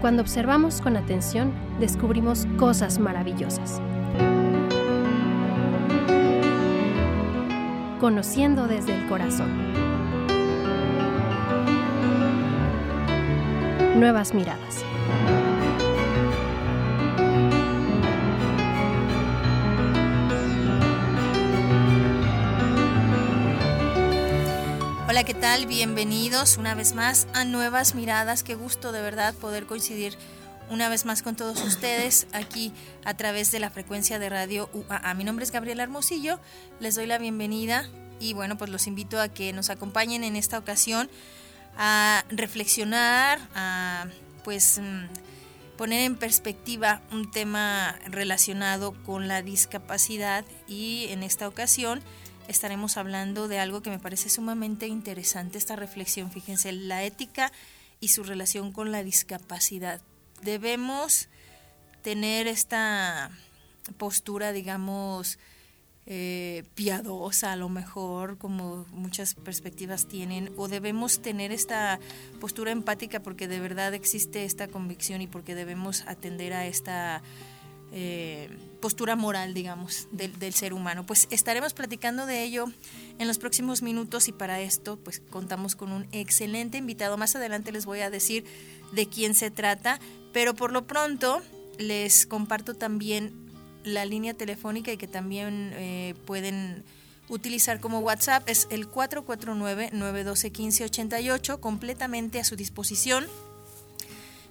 Cuando observamos con atención, descubrimos cosas maravillosas. Conociendo desde el corazón. Nuevas miradas. Hola, ¿qué tal? Bienvenidos una vez más a Nuevas Miradas. Qué gusto de verdad poder coincidir una vez más con todos ustedes aquí a través de la frecuencia de radio UAA. Mi nombre es Gabriela Hermosillo, les doy la bienvenida y bueno, pues los invito a que nos acompañen en esta ocasión a reflexionar, a pues mm, poner en perspectiva un tema relacionado con la discapacidad y en esta ocasión estaremos hablando de algo que me parece sumamente interesante, esta reflexión, fíjense, la ética y su relación con la discapacidad. Debemos tener esta postura, digamos, eh, piadosa a lo mejor, como muchas perspectivas tienen, o debemos tener esta postura empática porque de verdad existe esta convicción y porque debemos atender a esta eh, postura moral, digamos, del, del, ser humano. Pues estaremos platicando de ello en los próximos minutos y para esto pues contamos con un excelente invitado. Más adelante les voy a decir de quién se trata, pero por lo pronto les comparto también la línea telefónica y que también eh, pueden utilizar como WhatsApp. Es el 449-912-1588, completamente a su disposición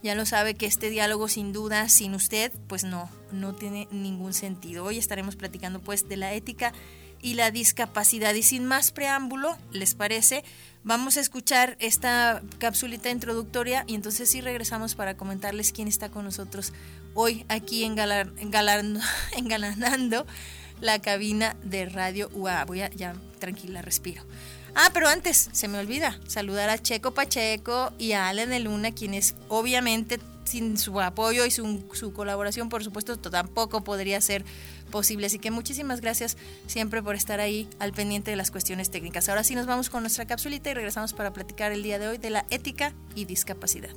ya lo sabe que este diálogo sin duda, sin usted, pues no, no tiene ningún sentido. Hoy estaremos platicando pues de la ética y la discapacidad. Y sin más preámbulo, ¿les parece? Vamos a escuchar esta capsulita introductoria y entonces sí regresamos para comentarles quién está con nosotros hoy aquí engalanando la cabina de Radio UA. Voy a, ya, tranquila, respiro. Ah, pero antes, se me olvida saludar a Checo Pacheco y a Allen de Luna, quienes obviamente sin su apoyo y su, su, colaboración, por supuesto, tampoco podría ser posible. Así que muchísimas gracias siempre por estar ahí al pendiente de las cuestiones técnicas. Ahora sí nos vamos con nuestra capsulita y regresamos para platicar el día de hoy de la ética y discapacidad.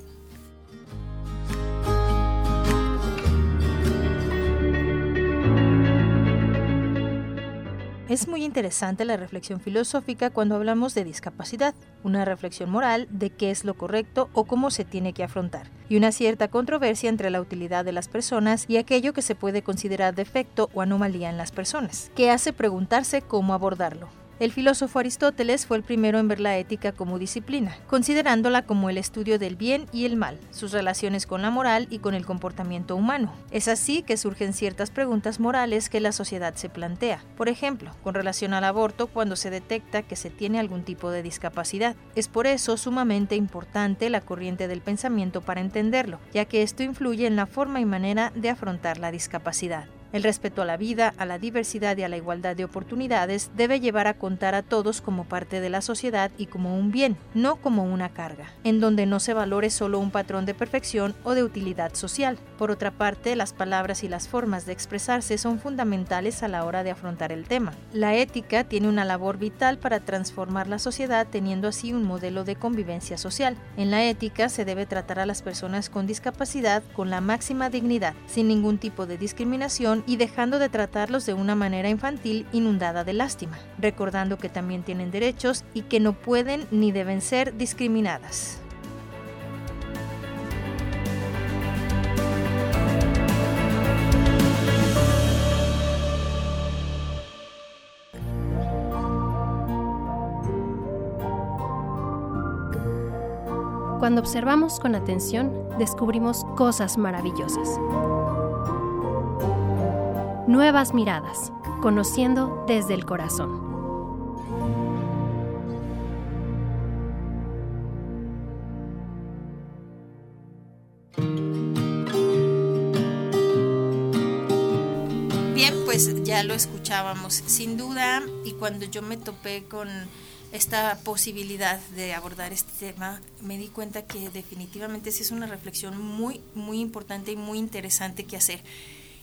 Es muy interesante la reflexión filosófica cuando hablamos de discapacidad, una reflexión moral de qué es lo correcto o cómo se tiene que afrontar, y una cierta controversia entre la utilidad de las personas y aquello que se puede considerar defecto o anomalía en las personas, que hace preguntarse cómo abordarlo. El filósofo Aristóteles fue el primero en ver la ética como disciplina, considerándola como el estudio del bien y el mal, sus relaciones con la moral y con el comportamiento humano. Es así que surgen ciertas preguntas morales que la sociedad se plantea. Por ejemplo, con relación al aborto cuando se detecta que se tiene algún tipo de discapacidad. Es por eso sumamente importante la corriente del pensamiento para entenderlo, ya que esto influye en la forma y manera de afrontar la discapacidad. El respeto a la vida, a la diversidad y a la igualdad de oportunidades debe llevar a contar a todos como parte de la sociedad y como un bien, no como una carga, en donde no se valore solo un patrón de perfección o de utilidad social. Por otra parte, las palabras y las formas de expresarse son fundamentales a la hora de afrontar el tema. La ética tiene una labor vital para transformar la sociedad teniendo así un modelo de convivencia social. En la ética se debe tratar a las personas con discapacidad con la máxima dignidad, sin ningún tipo de discriminación y dejando de tratarlos de una manera infantil inundada de lástima, recordando que también tienen derechos y que no pueden ni deben ser discriminadas. Cuando observamos con atención, descubrimos cosas maravillosas. Nuevas miradas, conociendo desde el corazón. Bien, pues ya lo escuchábamos, sin duda, y cuando yo me topé con esta posibilidad de abordar este tema, me di cuenta que definitivamente sí es una reflexión muy, muy importante y muy interesante que hacer.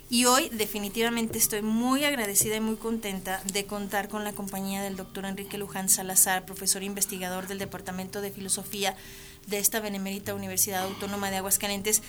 Y hoy definitivamente estoy muy agradecida y muy contenta de contar con la compañía del doctor Enrique Luján Salazar, profesor investigador del Departamento de Filosofía de esta Benemérita Universidad Autónoma de Aguascalientes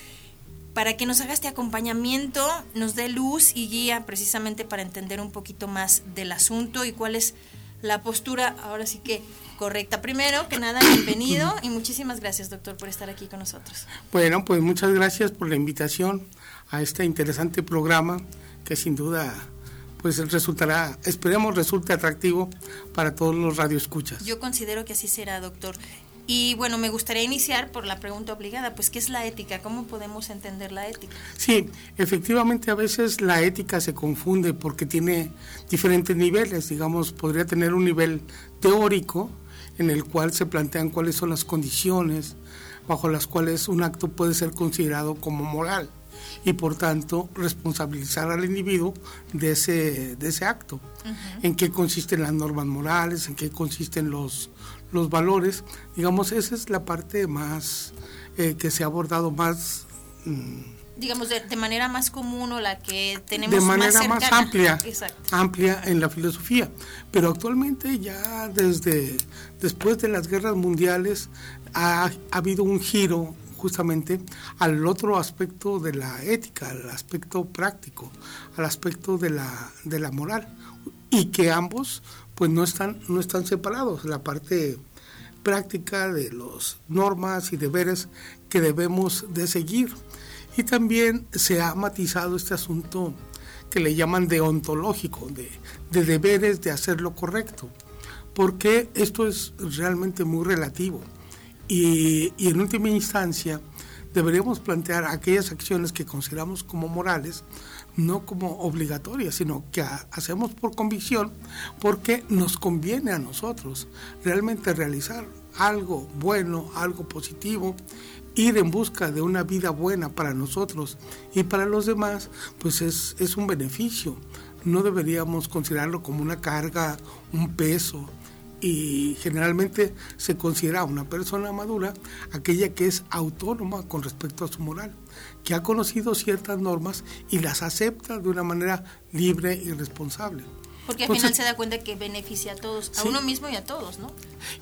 para que nos haga este acompañamiento, nos dé luz y guía precisamente para entender un poquito más del asunto y cuál es la postura, ahora sí que correcta. Primero que nada, bienvenido y muchísimas gracias, doctor, por estar aquí con nosotros. Bueno, pues muchas gracias por la invitación a este interesante programa que sin duda pues resultará, esperemos resulte atractivo para todos los radioescuchas. Yo considero que así será, doctor. Y bueno, me gustaría iniciar por la pregunta obligada, pues ¿qué es la ética? ¿Cómo podemos entender la ética? Sí, efectivamente a veces la ética se confunde porque tiene diferentes niveles, digamos, podría tener un nivel teórico en el cual se plantean cuáles son las condiciones bajo las cuales un acto puede ser considerado como moral y por tanto responsabilizar al individuo de ese, de ese acto. En qué consisten las normas morales, en qué consisten los, los valores. Digamos, esa es la parte más eh, que se ha abordado más... Mm, digamos, de, manera más común o la que tenemos de manera más, amplia, amplia en la filosofía. Pero actualmente ya desde después de las guerras mundiales ha, ha habido un giro justamente al otro aspecto de la ética, al aspecto práctico, al aspecto de la, de la moral, y que ambos pues no están, no están separados, la parte práctica de las normas y deberes que debemos de seguir. Y también se ha matizado este asunto que le llaman deontológico, de, de deberes de hacer lo correcto, porque esto es realmente muy relativo. Y, en última instancia, deberíamos plantear aquellas acciones que consideramos como morales, no como obligatorias, sino que hacemos por convicción porque nos conviene a nosotros realmente realizar algo bueno, algo positivo, ir en busca de una vida buena para nosotros y para los demás, pues es, es un beneficio. No deberíamos considerarlo como una carga, un peso, y generalmente se considera una persona madura aquella que es autónoma con respecto a su moral, que ha conocido ciertas normas y las acepta de una manera libre y responsable. Porque al final se da cuenta que beneficia a todos, a uno mismo y a todos, ¿no?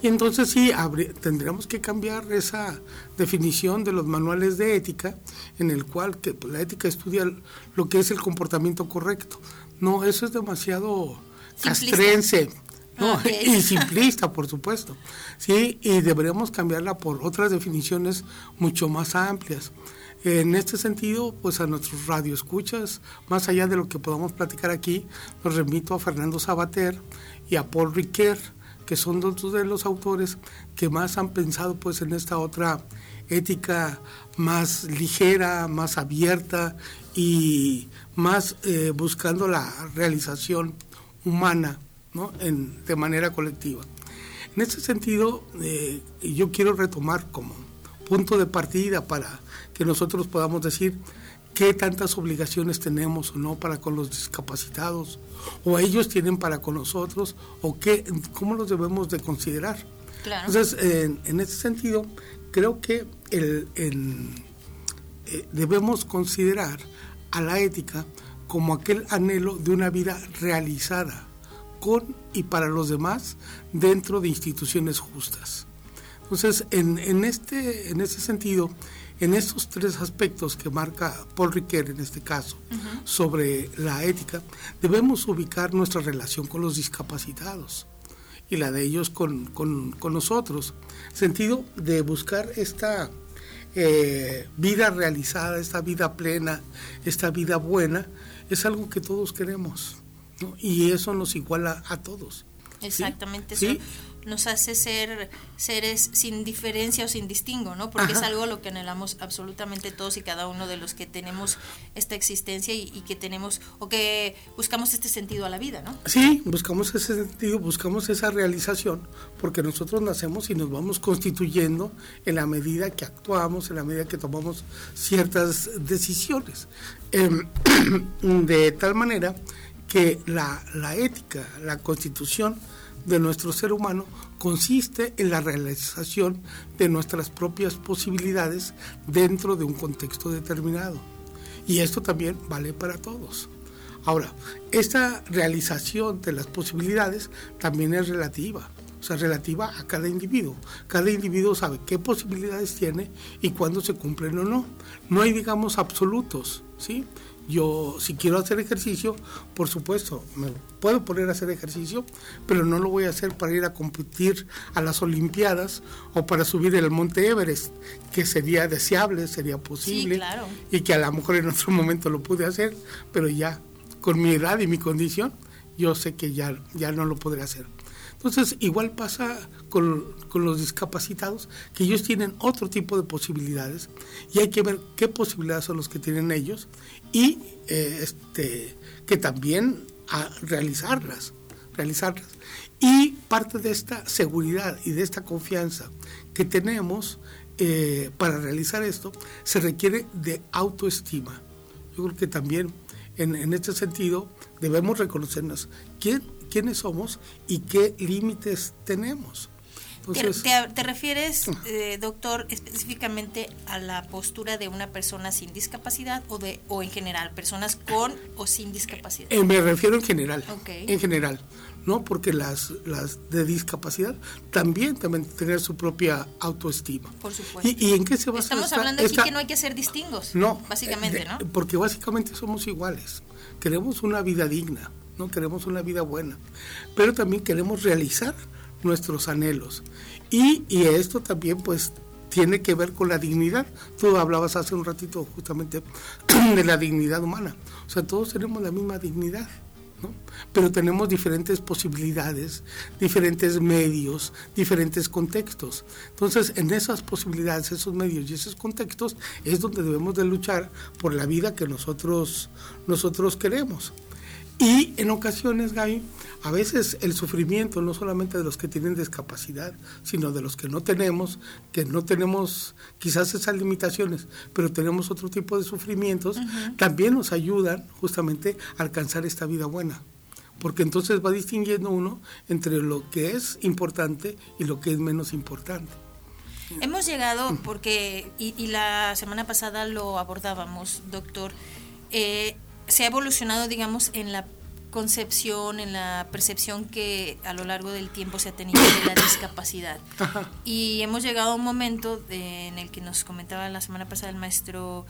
Y entonces sí, tendríamos que cambiar esa definición de los manuales de ética, en el cual que pues, la ética estudia lo que es el comportamiento correcto. No, eso es demasiado castrense no, y simplista, por supuesto. Sí, y deberíamos cambiarla por otras definiciones mucho más amplias. En este sentido, pues a nuestros radioescuchas, más allá de lo que podamos platicar aquí, los remito a Fernando Sabater y a Paul Riquet, que son dos de los autores que más han pensado pues en esta otra ética más ligera, más abierta y más eh, buscando la realización humana de manera colectiva. En ese sentido, eh, yo quiero retomar como punto de partida para que nosotros podamos decir qué tantas obligaciones tenemos o no para con los discapacitados, o ellos tienen para con nosotros, o qué, cómo los debemos de considerar. Entonces, en, ese sentido, creo que el, eh, debemos considerar a la ética como aquel anhelo de una vida realizada, con y para los demás dentro de instituciones justas. Entonces, en, en, este, en ese sentido, en estos tres aspectos que marca Paul Riquet en este caso sobre la ética, debemos ubicar nuestra relación con los discapacitados y la de ellos con, con, con nosotros. Sentido de buscar esta eh, vida realizada, esta vida plena, esta vida buena, es algo que todos queremos. Y eso nos iguala a todos. Exactamente, eso nos hace ser seres sin diferencia o sin distingo, ¿no? Porque es algo a lo que anhelamos absolutamente todos y cada uno de los que tenemos esta existencia y, que tenemos, o que buscamos este sentido a la vida, ¿no? Sí, buscamos ese sentido, buscamos esa realización, porque nosotros nacemos y nos vamos constituyendo en la medida que actuamos, en la medida que tomamos ciertas decisiones. Em, de tal manera que la, ética, la constitución de nuestro ser humano consiste en la realización de nuestras propias posibilidades dentro de un contexto determinado. Y esto también vale para todos. Ahora, esta realización de las posibilidades también es relativa. O sea, relativa a cada individuo. Cada individuo sabe qué posibilidades tiene y cuándo se cumplen o no. No hay, digamos, absolutos, ¿sí? Yo, si quiero hacer ejercicio, por supuesto, me puedo poner a hacer ejercicio, pero no lo voy a hacer para ir a competir a las Olimpiadas o para subir el Monte Everest, que sería deseable, sería posible, y que a lo mejor en otro momento lo pude hacer, pero ya con mi edad y mi condición, yo sé que ya, ya no lo podré hacer. Entonces, igual pasa con, los discapacitados, que ellos tienen otro tipo de posibilidades y hay que ver qué posibilidades son los que tienen ellos y eh, este, que también a realizarlas, realizarlas. Y parte de esta seguridad y de esta confianza que tenemos eh, para realizar esto se requiere de autoestima. Yo creo que también en, en este sentido debemos reconocernos quién quiénes somos y qué límites tenemos. ¿Te, refieres, eh, doctor, específicamente a la postura de una persona sin discapacidad o, de, o en general, personas con o sin discapacidad? Eh, me refiero en general. En general, ¿no? Porque las, las de discapacidad también también tener su propia autoestima. Por supuesto. ¿Y, en qué se basa Estamos hablando aquí que no hay que hacer distingos. No. Básicamente, ¿no? Porque básicamente somos iguales. Queremos una vida digna no queremos una vida buena, pero también queremos realizar nuestros anhelos. Y, y esto también pues tiene que ver con la dignidad. Tú hablabas hace un ratito justamente de la dignidad humana. O sea, todos tenemos la misma dignidad. ¿no? Pero tenemos diferentes posibilidades, diferentes medios, diferentes contextos. Entonces, en esas posibilidades, esos medios y esos contextos es donde debemos de luchar por la vida que nosotros, nosotros queremos. Y en ocasiones, Gaby, a veces el sufrimiento no solamente de los que tienen discapacidad, sino de los que no tenemos, que no tenemos quizás esas limitaciones, pero tenemos otro tipo de sufrimientos, también nos ayudan justamente a alcanzar esta vida buena. Porque entonces va distinguiendo uno entre lo que es importante y lo que es menos importante. Hemos llegado, porque, y, y la semana pasada lo abordábamos, doctor, eh, se ha evolucionado, digamos, en la concepción, en la percepción que a lo largo del tiempo se ha tenido de la discapacidad. Y hemos llegado a un momento en el que nos comentaba la semana pasada el maestro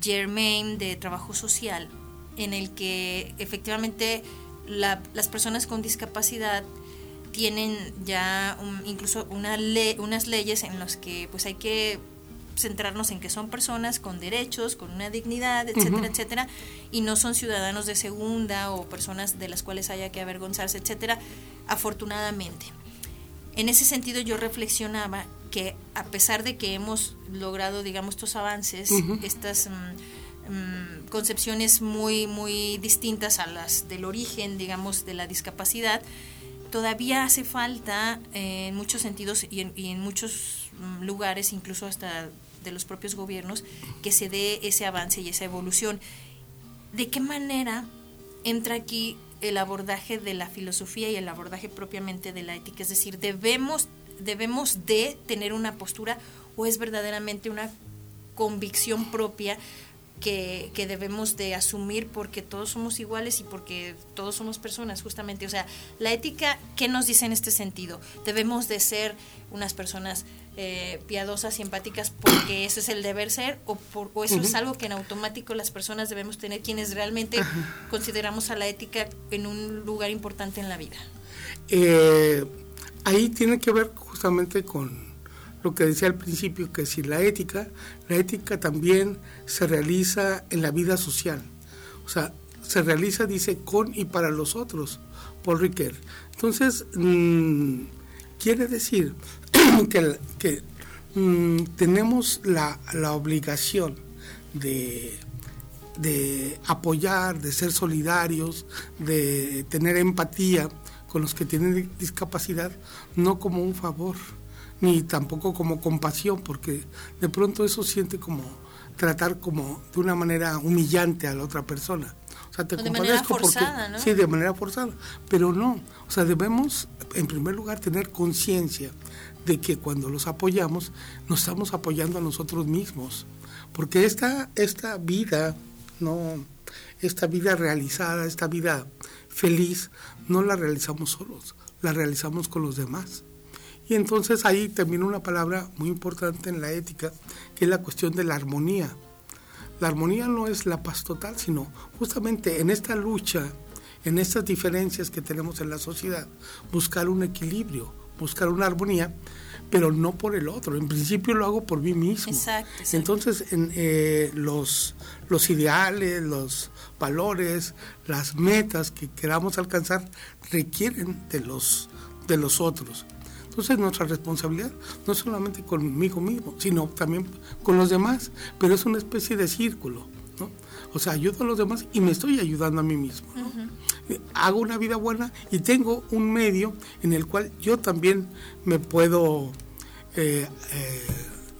Germain de Trabajo Social, en el que efectivamente las personas con discapacidad tienen ya incluso una unas leyes en las que pues hay que centrarnos en que son personas con derechos, con una dignidad, etcétera, etcétera, y no son ciudadanos de segunda o personas de las cuales haya que avergonzarse, etcétera, afortunadamente. En ese sentido yo reflexionaba que a pesar de que hemos logrado, digamos, estos avances, estas mm, mm, concepciones muy, muy distintas a las del origen, digamos, de la discapacidad, todavía hace falta eh, en muchos sentidos y en, y en muchos mm, lugares, incluso hasta de los propios gobiernos, que se dé ese avance y esa evolución. ¿De qué manera entra aquí el abordaje de la filosofía y el abordaje propiamente de la ética? Es decir, debemos, debemos de tener una postura o es verdaderamente una convicción propia que, que, debemos de asumir porque todos somos iguales y porque todos somos personas, justamente. O sea, la ética, ¿qué nos dice en este sentido? Debemos de ser unas personas eh, piadosas y empáticas porque eso es el deber ser o, por, eso es algo que en automático las personas debemos tener quienes realmente consideramos a la ética en un lugar importante en la vida. Eh, ahí tiene que ver justamente con lo que decía al principio, que si la ética, la ética también se realiza en la vida social. O sea, se realiza, dice, con y para los otros, Paul Riquet. Entonces, mm, quiere decir que, mm, tenemos la, obligación de, de apoyar, de ser solidarios, de tener empatía con los que tienen discapacidad, no como un favor, ni tampoco como compasión, porque de pronto eso siente como tratar como de una manera humillante a la otra persona. O sea, te de manera forzada, ¿no? Sí, de manera forzada. Pero no, o sea, debemos en primer lugar tener conciencia de que cuando los apoyamos, nos estamos apoyando a nosotros mismos. Porque esta, esta vida, no, esta vida realizada, esta vida feliz, no la realizamos solos, la realizamos con los demás. Y entonces ahí también una palabra muy importante en la ética, que es la cuestión de la armonía. La armonía no es la paz total, sino justamente en esta lucha, en estas diferencias que tenemos en la sociedad, buscar un equilibrio, buscar una armonía, pero no por el otro. En principio lo hago por mí mismo. Exacto, Entonces, en, eh, los, los ideales, los valores, las metas que queramos alcanzar requieren de los, de los otros. Entonces nuestra responsabilidad no solamente conmigo mismo, sino también con los demás, pero es una especie de círculo. ¿no? O sea, ayudo a los demás y me estoy ayudando a mí mismo. Hago una vida buena y tengo un medio en el cual yo también me puedo eh, eh,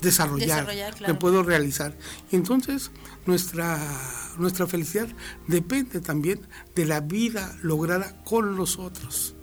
desarrollar, me puedo realizar. Y entonces nuestra, nuestra felicidad depende también de la vida lograda con los otros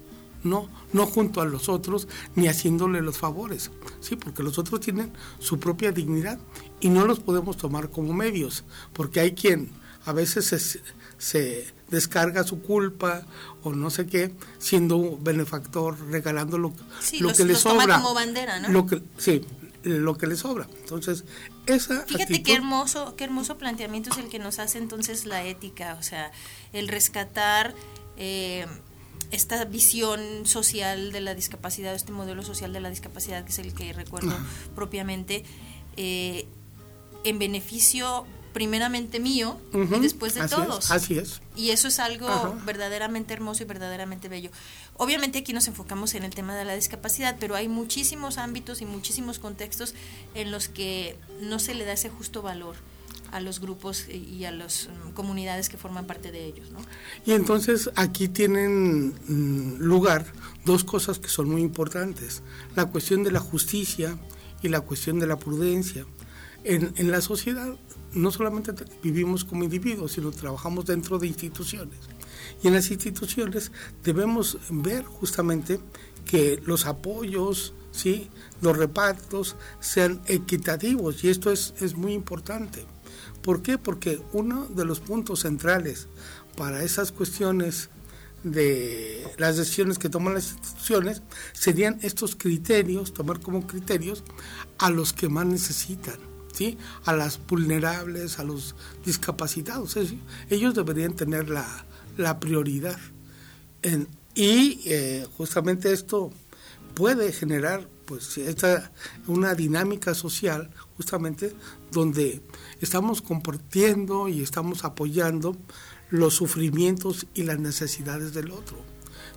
no, no junto a los otros ni haciéndole los favores, sí, porque los otros tienen su propia dignidad y no los podemos tomar como medios, porque hay quien a veces se, descarga su culpa o no sé qué, siendo un benefactor, regalando lo, lo que le sobra. como bandera, ¿no? Lo que, sí, lo que le sobra. Entonces, esa Fíjate qué hermoso, qué hermoso planteamiento es el que nos hace entonces la ética, o sea, el rescatar eh, esta visión social de la discapacidad, este modelo social de la discapacidad, que es el que recuerdo propiamente, eh, en beneficio primeramente mío y después de todos. así es. Y eso es algo verdaderamente hermoso y verdaderamente bello. Obviamente aquí nos enfocamos en el tema de la discapacidad, pero hay muchísimos ámbitos y muchísimos contextos en los que no se le da ese justo valor a los grupos y a las mm, comunidades que forman parte de ellos. ¿no? Y entonces aquí tienen mm, lugar dos cosas que son muy importantes, la cuestión de la justicia y la cuestión de la prudencia. En, en la sociedad no solamente vivimos como individuos, sino trabajamos dentro de instituciones. Y en las instituciones debemos ver justamente que los apoyos, ¿sí? los repartos sean equitativos y esto es, es muy importante. ¿Por qué? Porque uno de los puntos centrales para esas cuestiones de las decisiones que toman las instituciones serían estos criterios, tomar como criterios a los que más necesitan, a las vulnerables, a los discapacitados. Ellos deberían tener la, prioridad. y eh, justamente esto puede generar pues esta, una dinámica social justamente donde estamos compartiendo y estamos apoyando los sufrimientos y las necesidades del otro.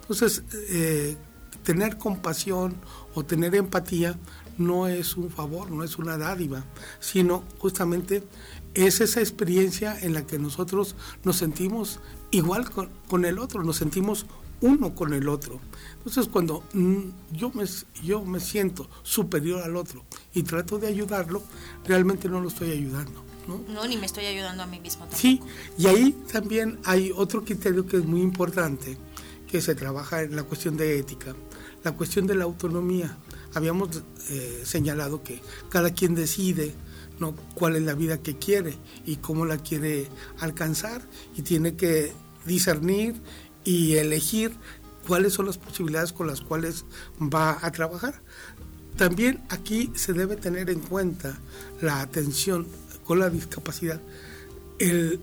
Entonces, eh, tener compasión o tener empatía no es un favor, no es una dádiva, sino justamente es esa experiencia en la que nosotros nos sentimos igual con, con el otro, nos sentimos uno con el otro. Entonces cuando mm, yo me, yo me siento superior al otro y trato de ayudarlo, realmente no lo estoy ayudando. ¿no? ni me estoy ayudando a mí mismo tampoco. Sí, y ahí también hay otro criterio que es muy importante, que se trabaja en la cuestión de ética, la cuestión de la autonomía. Habíamos eh, señalado que cada quien decide ¿no? cuál es la vida que quiere y cómo la quiere alcanzar y tiene que discernir y elegir cuáles son las posibilidades con las cuales va a trabajar. También aquí se debe tener en cuenta la atención con la discapacidad, el,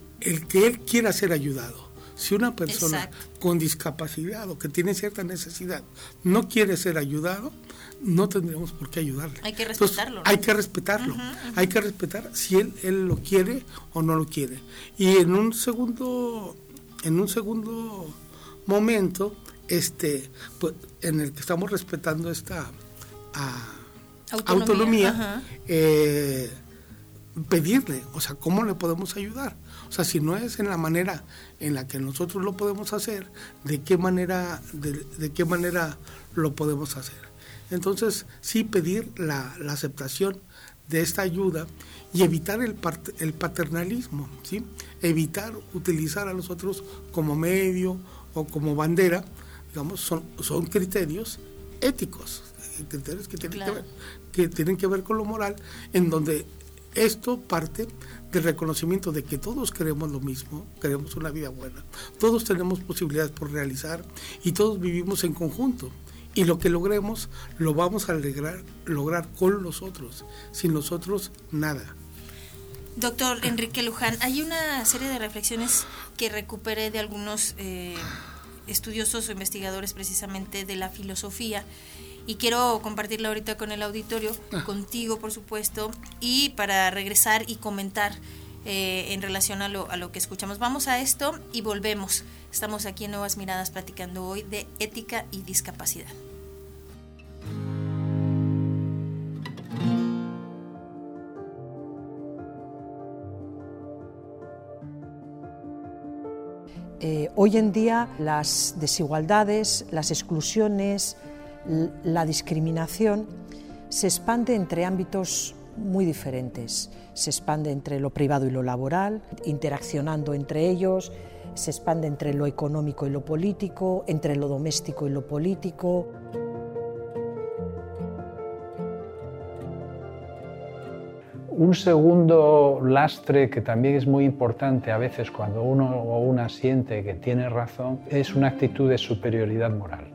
que él quiera ser ayudado. Si una persona con discapacidad o que tiene cierta necesidad no quiere ser ayudado, no tendremos por qué ayudarle. Hay que respetarlo. Hay que respetarlo. Hay que respetar si él, él lo quiere o no lo quiere. Y en un segundo, en un segundo momento, este, pues, en el que estamos respetando esta ah, autonomía, eh, pedirle, o sea, ¿cómo le podemos ayudar? O sea, si no es en la manera en la que nosotros lo podemos hacer, ¿de qué manera, de, qué manera lo podemos hacer? Entonces, sí pedir la, aceptación de esta ayuda y evitar el, el paternalismo, ¿sí? evitar utilizar a los otros como medio o como bandera, digamos, son, son criterios éticos, criterios que tienen, que, ver, que tienen que ver con lo moral, en donde esto parte del reconocimiento de que todos queremos lo mismo, queremos una vida buena, todos tenemos posibilidades por realizar y todos vivimos en conjunto. y lo que logremos lo vamos a lograr, lograr con los otros. Sin nosotros, nada. Doctor Enrique Luján, hay una serie de reflexiones que recuperé de algunos eh, estudiosos o investigadores precisamente de la filosofía y quiero compartirla ahorita con el auditorio, ah. contigo por supuesto, y para regresar y comentar eh, en relación a lo, a lo que escuchamos. Vamos a esto y volvemos. Estamos aquí en Nuevas Miradas platicando hoy de ética y discapacidad. Eh, hoy en día las desigualdades, las exclusiones, la discriminación se expande entre ámbitos muy diferentes. Se expande entre lo privado y lo laboral, interaccionando entre ellos, se expande entre lo económico y lo político, entre lo doméstico y lo político. Un segundo lastre que también es muy importante a veces cuando uno o una siente que tiene razón es una actitud de superioridad moral.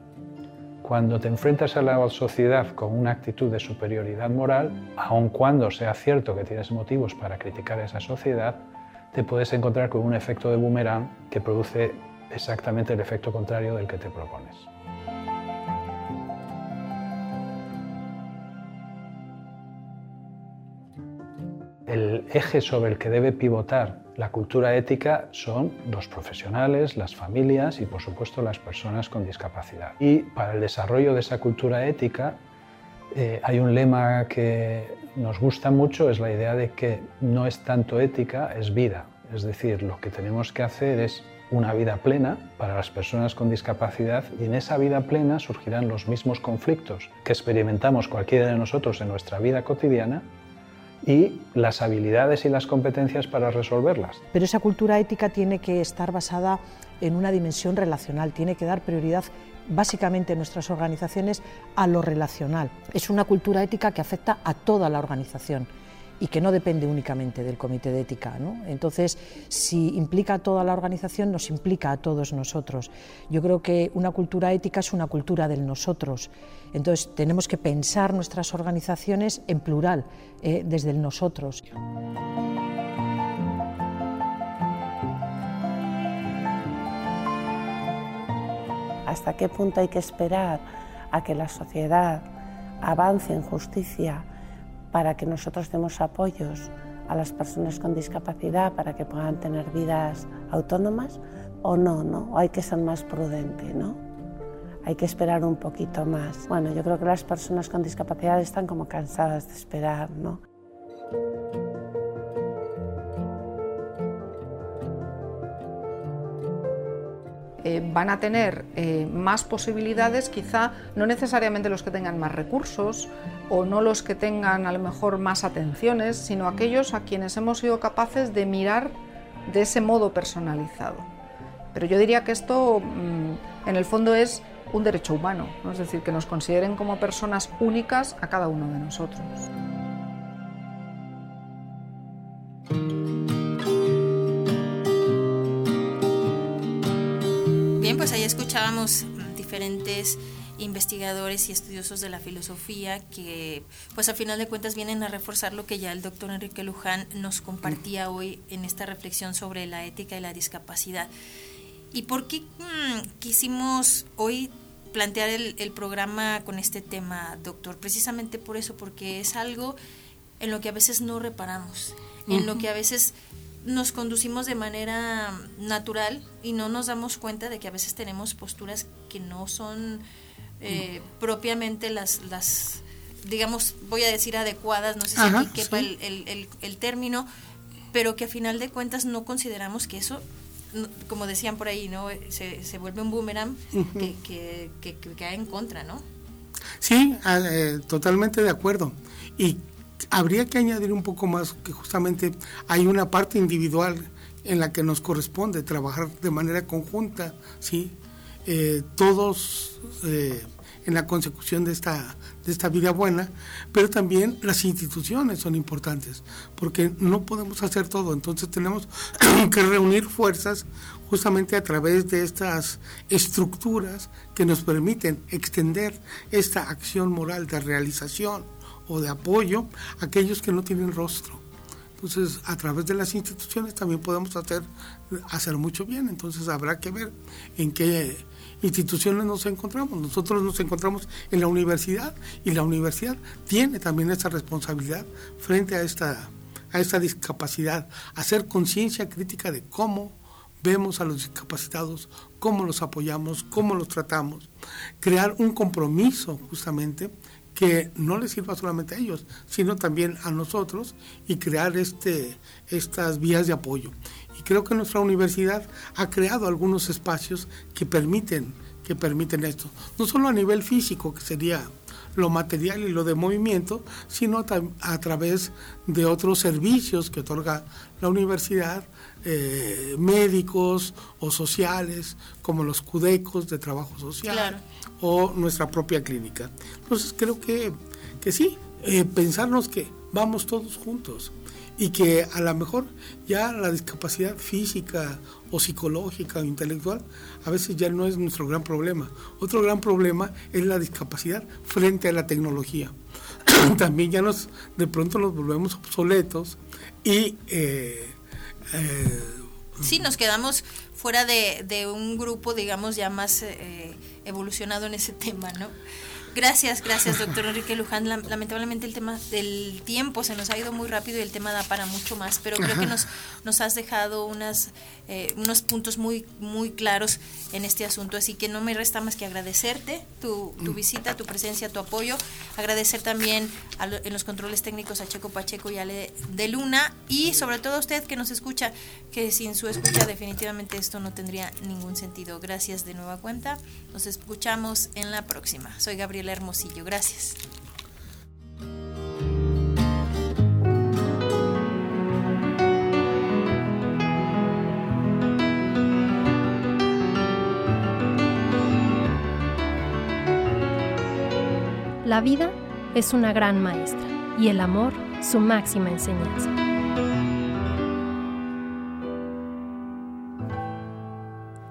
Cuando te enfrentas a la sociedad con una actitud de superioridad moral, aun cuando sea cierto que tienes motivos para criticar a esa sociedad, te puedes encontrar con un efecto de boomerang que produce exactamente el efecto contrario del que te propones. El eje sobre el que debe pivotar la cultura ética son los profesionales, las familias y por supuesto las personas con discapacidad. Y para el desarrollo de esa cultura ética eh, hay un lema que nos gusta mucho, es la idea de que no es tanto ética, es vida. Es decir, lo que tenemos que hacer es una vida plena para las personas con discapacidad y en esa vida plena surgirán los mismos conflictos que experimentamos cualquiera de nosotros en nuestra vida cotidiana y las habilidades y las competencias para resolverlas. Pero esa cultura ética tiene que estar basada en una dimensión relacional, tiene que dar prioridad básicamente en nuestras organizaciones a lo relacional. Es una cultura ética que afecta a toda la organización y que no depende únicamente del comité de ética. Entonces, si implica a toda la organización, nos implica a todos nosotros. Yo creo que una cultura ética es una cultura del nosotros. Entonces, tenemos que pensar nuestras organizaciones en plural, eh, desde el nosotros. ¿Hasta qué punto hay que esperar a que la sociedad avance en justicia? Para que nosotros demos apoyos a las personas con discapacidad para que puedan tener vidas autónomas o no, ¿no? hay que ser más prudente, ¿no? Hay que esperar un poquito más. Bueno, yo creo que las personas con discapacidad están como cansadas de esperar, ¿no? Eh, van a tener eh, más posibilidades, quizá no necesariamente los que tengan más recursos o no los que tengan a lo mejor más atenciones, sino aquellos a quienes hemos sido capaces de mirar de ese modo personalizado. Pero yo diría que esto mm, en el fondo es un derecho humano, es decir, que nos consideren como personas únicas a cada uno de nosotros. Pues ahí escuchábamos diferentes investigadores y estudiosos de la filosofía que pues a final de cuentas vienen a reforzar lo que ya el doctor Enrique Luján nos compartía hoy en esta reflexión sobre la ética y la discapacidad. ¿Y por qué mm, quisimos hoy plantear el, el, programa con este tema, doctor? Precisamente por eso, porque es algo en lo que a veces no reparamos, en lo que a veces nos conducimos de manera natural y no nos damos cuenta de que a veces tenemos posturas que no son eh, propiamente las, las, digamos, voy a decir adecuadas, no sé si aquí quepa el, el, el, término, pero que a final de cuentas no consideramos que eso, como decían por ahí, ¿no? Se, se vuelve un boomerang que, que, que, que, cae en contra, ¿no? Sí, ah, eh, totalmente de acuerdo. Y habría que añadir un poco más que justamente hay una parte individual en la que nos corresponde trabajar de manera conjunta, ¿sí? Eh, todos eh, en la consecución de esta, de esta vida buena, pero también las instituciones son importantes, porque no podemos hacer todo, entonces tenemos que reunir fuerzas justamente a través de estas estructuras que nos permiten extender esta acción moral de realización o de apoyo a aquellos que no tienen rostro. Entonces, a través de las instituciones también podemos hacer, hacer mucho bien. Entonces, habrá que ver en qué instituciones nos encontramos. Nosotros nos encontramos en la universidad y la universidad tiene también esa responsabilidad frente a esta, a esta discapacidad, hacer conciencia crítica de cómo vemos a los discapacitados, cómo los apoyamos, cómo los tratamos, crear un compromiso justamente que no les sirva solamente a ellos, sino también a nosotros y crear este, estas vías de apoyo. Y creo que nuestra universidad ha creado algunos espacios que permiten, que permiten esto, no solo a nivel físico, que sería lo material y lo de movimiento, sino a través de otros servicios que otorga la universidad, eh, médicos o sociales, como los CUDECOS de trabajo social o nuestra propia clínica. Entonces creo que, que sí, eh, pensarnos que vamos todos juntos y que a lo mejor ya la discapacidad física o psicológica o intelectual a veces ya no es nuestro gran problema. Otro gran problema es la discapacidad frente a la tecnología. También ya nos de pronto nos volvemos obsoletos y eh, eh, sí, nos quedamos fuera de, un grupo, digamos, ya más eh, evolucionado en ese tema, ¿no? Gracias, gracias, doctor Enrique Luján. Lamentablemente el tema del tiempo se nos ha ido muy rápido y el tema da para mucho más, pero creo que nos, nos has dejado unas, eh, unos puntos muy, muy claros en este asunto. Así que no me resta más que agradecerte tu, tu visita, tu presencia, tu apoyo. Agradecer también en los controles técnicos a Checo Pacheco y a Ale de Luna y sobre todo a usted que nos escucha, que sin su escucha definitivamente esto no tendría ningún sentido. Gracias de nueva cuenta. Nos escuchamos en la próxima. Soy Hermosillo. Gracias. La vida es una gran maestra y el amor su máxima enseñanza.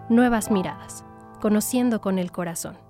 Nuevas miradas, conociendo con el corazón.